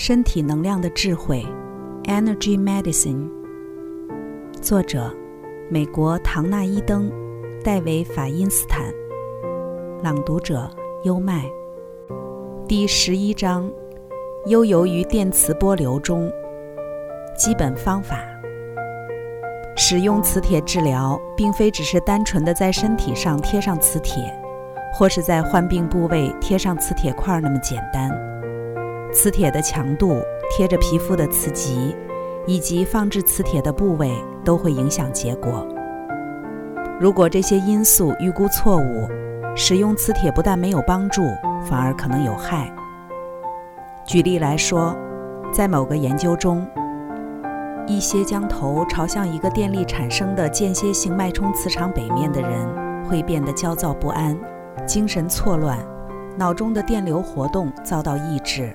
身体能量的智慧，Energy Medicine。作者：美国唐纳伊登、戴维法因斯坦。朗读者：优麦。第十一章：悠游于电磁波流中。基本方法：使用磁铁治疗，并非只是单纯的在身体上贴上磁铁，或是在患病部位贴上磁铁块那么简单。磁铁的强度、贴着皮肤的磁极，以及放置磁铁的部位都会影响结果。如果这些因素预估错误，使用磁铁不但没有帮助，反而可能有害。举例来说，在某个研究中，一些将头朝向一个电力产生的间歇性脉冲磁场北面的人，会变得焦躁不安、精神错乱，脑中的电流活动遭到抑制。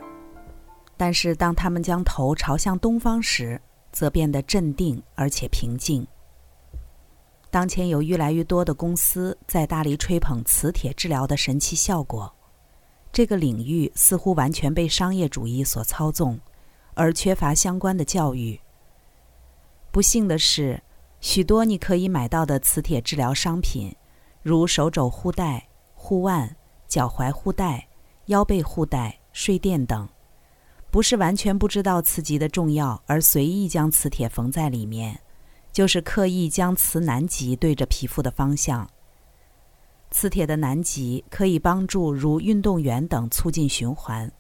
但是，当他们将头朝向东方时，则变得镇定而且平静。当前有越来越多的公司在大力吹捧磁铁治疗的神奇效果，这个领域似乎完全被商业主义所操纵，而缺乏相关的教育。不幸的是，许多你可以买到的磁铁治疗商品，如手肘护带、护腕、脚踝护带、腰背护带、睡垫等。不是完全不知道磁极的重要而随意将磁铁缝在里面，就是刻意将磁南极对着皮肤的方向。磁铁的南极可以帮助如运动员等促进循环，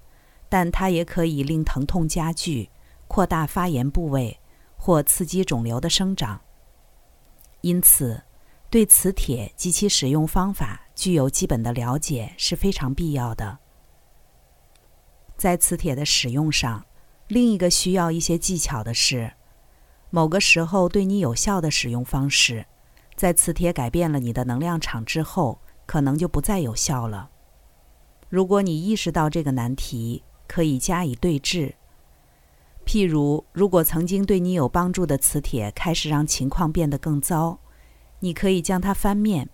但它也可以令疼痛加剧、扩大发炎部位或刺激肿瘤的生长。因此，对磁铁及其使用方法具有基本的了解是非常必要的。在磁铁的使用上，另一个需要一些技巧的是，某个时候对你有效的使用方式，在磁铁改变了你的能量场之后，可能就不再有效了。如果你意识到这个难题，可以加以对治。譬如，如果曾经对你有帮助的磁铁开始让情况变得更糟，你可以将它翻面。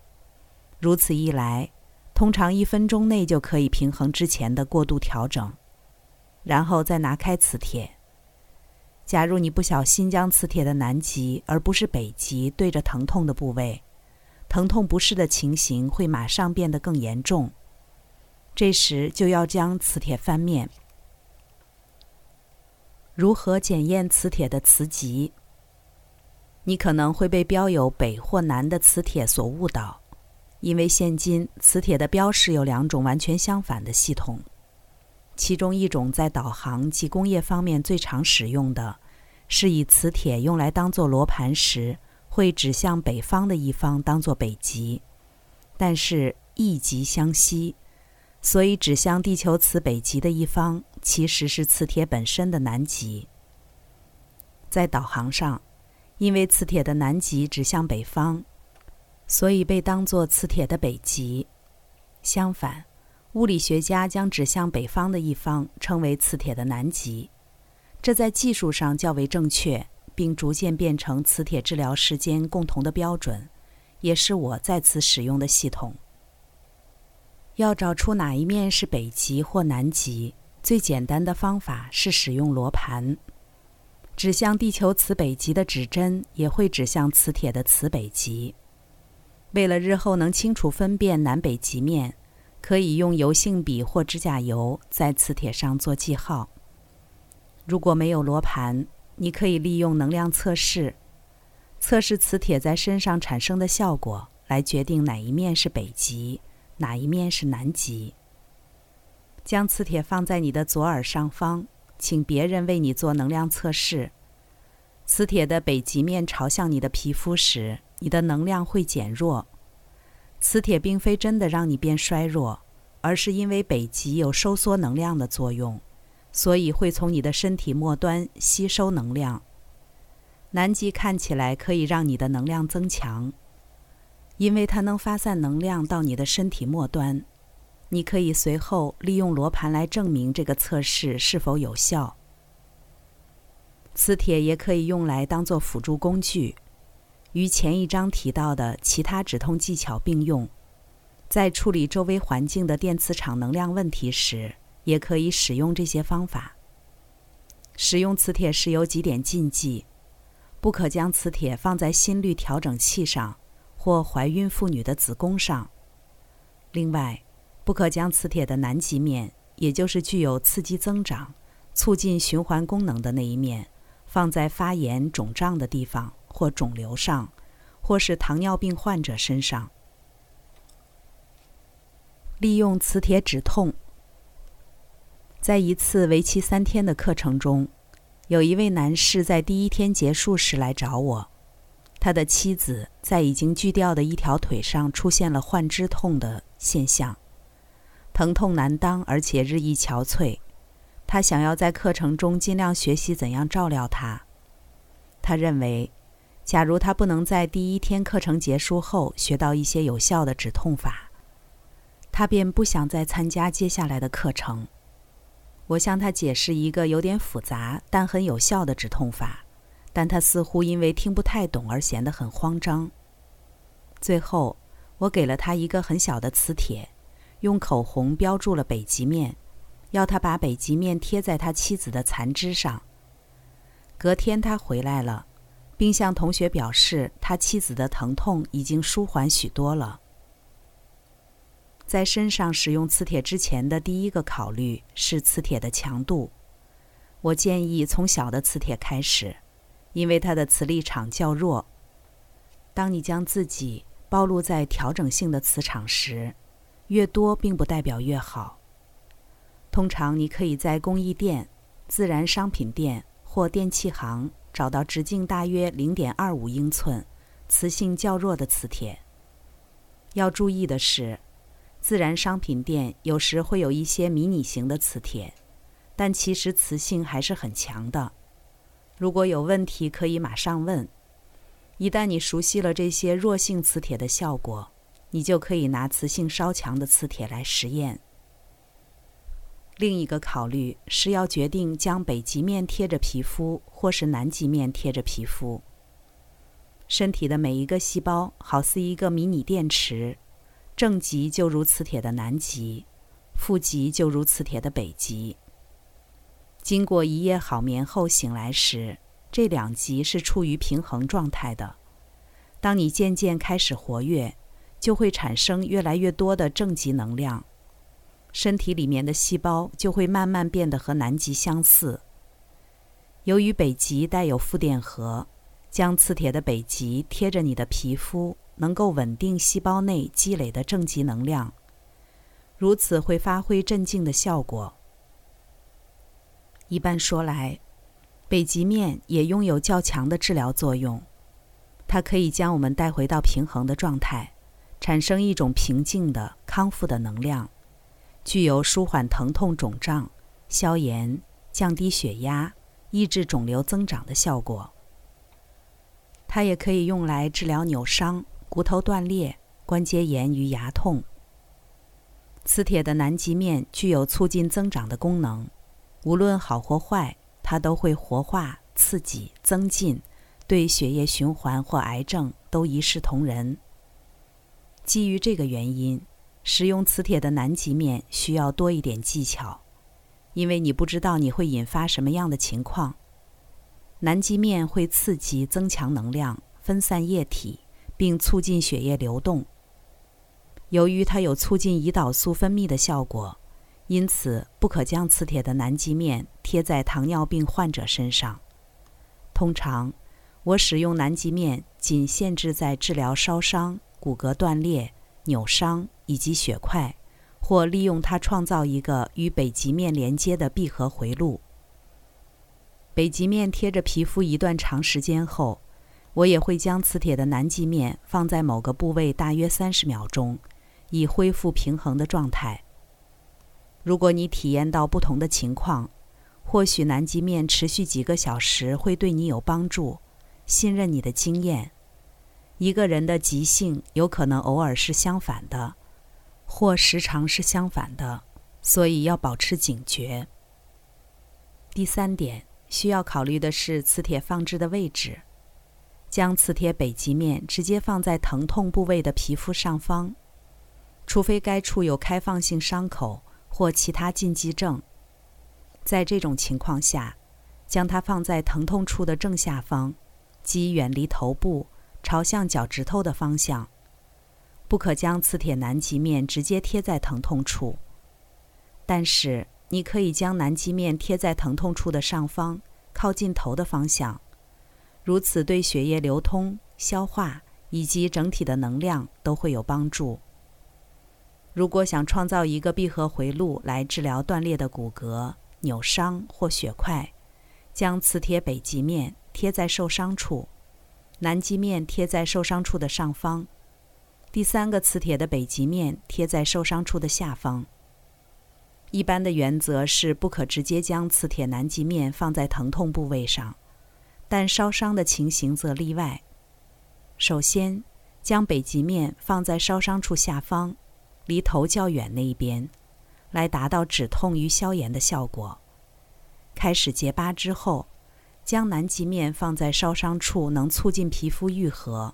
如此一来，通常一分钟内就可以平衡之前的过度调整。然后再拿开磁铁。假如你不小心将磁铁的南极而不是北极对着疼痛的部位，疼痛不适的情形会马上变得更严重。这时就要将磁铁翻面。如何检验磁铁的磁极？你可能会被标有北或南的磁铁所误导，因为现今磁铁的标识有两种完全相反的系统。其中一种在导航及工业方面最常使用的，是以磁铁用来当做罗盘时，会指向北方的一方当做北极，但是异极相吸，所以指向地球磁北极的一方其实是磁铁本身的南极。在导航上，因为磁铁的南极指向北方，所以被当作磁铁的北极。相反。物理学家将指向北方的一方称为磁铁的南极，这在技术上较为正确，并逐渐变成磁铁治疗时间共同的标准，也是我在此使用的系统。要找出哪一面是北极或南极，最简单的方法是使用罗盘。指向地球磁北极的指针也会指向磁铁的磁北极。为了日后能清楚分辨南北极面。可以用油性笔或指甲油在磁铁上做记号。如果没有罗盘，你可以利用能量测试，测试磁铁在身上产生的效果，来决定哪一面是北极，哪一面是南极。将磁铁放在你的左耳上方，请别人为你做能量测试。磁铁的北极面朝向你的皮肤时，你的能量会减弱。磁铁并非真的让你变衰弱，而是因为北极有收缩能量的作用，所以会从你的身体末端吸收能量。南极看起来可以让你的能量增强，因为它能发散能量到你的身体末端。你可以随后利用罗盘来证明这个测试是否有效。磁铁也可以用来当做辅助工具。与前一章提到的其他止痛技巧并用，在处理周围环境的电磁场能量问题时，也可以使用这些方法。使用磁铁时有几点禁忌：不可将磁铁放在心率调整器上或怀孕妇女的子宫上。另外，不可将磁铁的南极面，也就是具有刺激增长、促进循环功能的那一面，放在发炎肿胀的地方或肿瘤上，或是糖尿病患者身上。利用磁铁止痛。在一次为期三天的课程中，有一位男士在第一天结束时来找我，他的妻子在已经锯掉的一条腿上出现了幻肢痛的现象，疼痛难当，而且日益憔悴。他想要在课程中尽量学习怎样照料他。他认为，假如他不能在第一天课程结束后学到一些有效的止痛法。他便不想再参加接下来的课程。我向他解释一个有点复杂但很有效的止痛法，但他似乎因为听不太懂而显得很慌张。最后，我给了他一个很小的磁铁，用口红标注了北极面，要他把北极面贴在他妻子的残肢上。隔天他回来了，并向同学表示他妻子的疼痛已经舒缓许多了。在身上使用磁铁之前的第一个考虑是磁铁的强度。我建议从小的磁铁开始，因为它的磁力场较弱。当你将自己暴露在调整性的磁场时，越多并不代表越好。通常你可以在工艺店、自然商品店或电器行找到直径大约零点二五英寸、磁性较弱的磁铁。要注意的是。自然商品店有时会有一些迷你型的磁铁，但其实磁性还是很强的。如果有问题，可以马上问。一旦你熟悉了这些弱性磁铁的效果，你就可以拿磁性稍强的磁铁来实验。另一个考虑是要决定将北极面贴着皮肤，或是南极面贴着皮肤。身体的每一个细胞好似一个迷你电池。正极就如磁铁的南极，负极就如磁铁的北极。经过一夜好眠后醒来时，这两极是处于平衡状态的。当你渐渐开始活跃，就会产生越来越多的正极能量，身体里面的细胞就会慢慢变得和南极相似。由于北极带有负电荷，将磁铁的北极贴着你的皮肤。能够稳定细胞内积累的正极能量，如此会发挥镇静的效果。一般说来，北极面也拥有较强的治疗作用，它可以将我们带回到平衡的状态，产生一种平静的康复的能量，具有舒缓疼痛、肿胀、消炎、降低血压、抑制肿瘤增长的效果。它也可以用来治疗扭伤。骨头断裂、关节炎与牙痛。磁铁的南极面具有促进增长的功能，无论好或坏，它都会活化、刺激、增进，对血液循环或癌症都一视同仁。基于这个原因，使用磁铁的南极面需要多一点技巧，因为你不知道你会引发什么样的情况。南极面会刺激、增强能量、分散液体。并促进血液流动。由于它有促进胰岛素分泌的效果，因此不可将磁铁的南极面贴在糖尿病患者身上。通常，我使用南极面仅限制在治疗烧伤、骨骼断裂、扭伤以及血块，或利用它创造一个与北极面连接的闭合回路。北极面贴着皮肤一段长时间后。我也会将磁铁的南极面放在某个部位大约三十秒钟，以恢复平衡的状态。如果你体验到不同的情况，或许南极面持续几个小时会对你有帮助。信任你的经验。一个人的极性有可能偶尔是相反的，或时常是相反的，所以要保持警觉。第三点需要考虑的是磁铁放置的位置。将磁铁北极面直接放在疼痛部位的皮肤上方，除非该处有开放性伤口或其他禁忌症。在这种情况下，将它放在疼痛处的正下方，即远离头部，朝向脚趾头的方向。不可将磁铁南极面直接贴在疼痛处，但是你可以将南极面贴在疼痛处的上方，靠近头的方向。如此对血液流通、消化以及整体的能量都会有帮助。如果想创造一个闭合回路来治疗断裂的骨骼、扭伤或血块，将磁铁北极面贴在受伤处，南极面贴在受伤处的上方。第三个磁铁的北极面贴在受伤处的下方。一般的原则是不可直接将磁铁南极面放在疼痛部位上，但烧伤的情形则例外。首先，将北极面放在烧伤处下方，离头较远那一边，来达到止痛与消炎的效果。开始结疤之后，将南极面放在烧伤处，能促进皮肤愈合。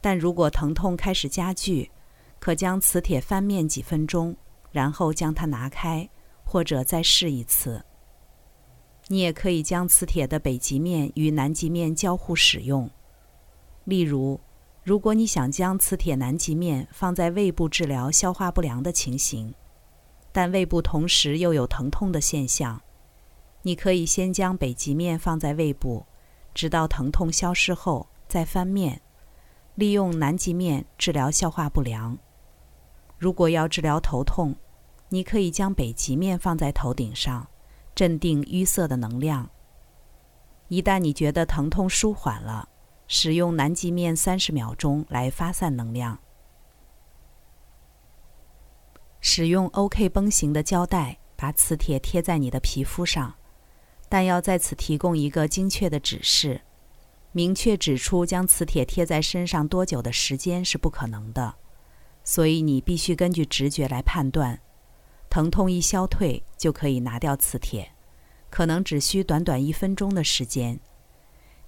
但如果疼痛开始加剧，可将磁铁翻面几分钟，然后将它拿开，或者再试一次。你也可以将磁铁的北极面与南极面交互使用。例如，如果你想将磁铁南极面放在胃部治疗消化不良的情形，但胃部同时又有疼痛的现象，你可以先将北极面放在胃部，直到疼痛消失后再翻面。利用南极面治疗消化不良。如果要治疗头痛，你可以将北极面放在头顶上，镇定淤塞的能量。一旦你觉得疼痛舒缓了，使用南极面三十秒钟来发散能量。使用 OK 绷型的胶带把磁铁贴在你的皮肤上，但要在此提供一个精确的指示。明确指出将磁铁贴在身上多久的时间是不可能的，所以你必须根据直觉来判断。疼痛一消退就可以拿掉磁铁，可能只需短短一分钟的时间。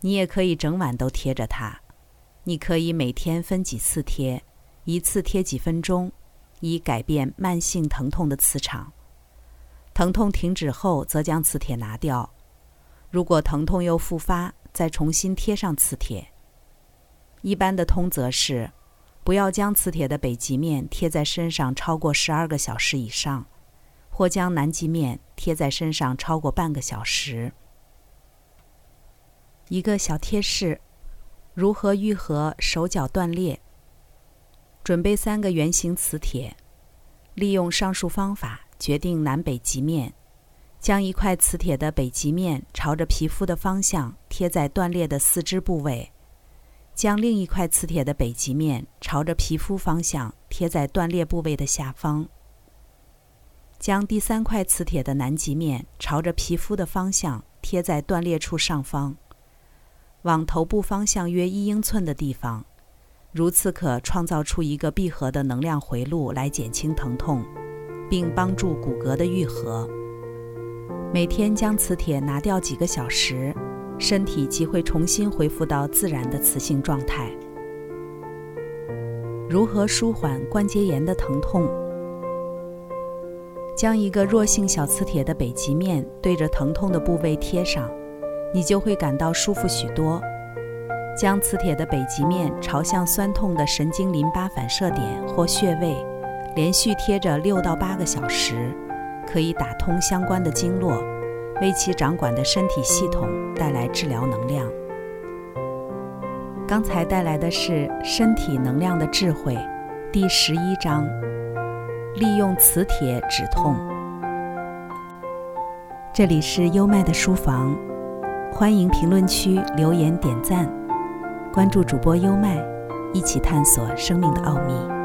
你也可以整晚都贴着它。你可以每天分几次贴，一次贴几分钟，以改变慢性疼痛的磁场。疼痛停止后，则将磁铁拿掉。如果疼痛又复发，再重新贴上磁铁。一般的通则是，不要将磁铁的北极面贴在身上超过十二个小时以上，或将南极面贴在身上超过半个小时。一个小贴士：如何愈合手脚断裂？准备三个圆形磁铁，利用上述方法决定南北极面。将一块磁铁的北极面朝着皮肤的方向贴在断裂的四肢部位，将另一块磁铁的北极面朝着皮肤方向贴在断裂部位的下方，将第三块磁铁的南极面朝着皮肤的方向贴在断裂处上方，往头部方向约一英寸的地方，如此可创造出一个闭合的能量回路来减轻疼痛，并帮助骨骼的愈合。每天将磁铁拿掉几个小时，身体即会重新恢复到自然的磁性状态。如何舒缓关节炎的疼痛？将一个弱性小磁铁的北极面对着疼痛的部位贴上，你就会感到舒服许多。将磁铁的北极面朝向酸痛的神经淋巴反射点或穴位，连续贴着六到八个小时。可以打通相关的经络，为其掌管的身体系统带来治疗能量。刚才带来的是《身体能量的智慧》第十一章，利用磁铁止痛。这里是优麦的书房，欢迎评论区留言点赞，关注主播优麦，一起探索生命的奥秘。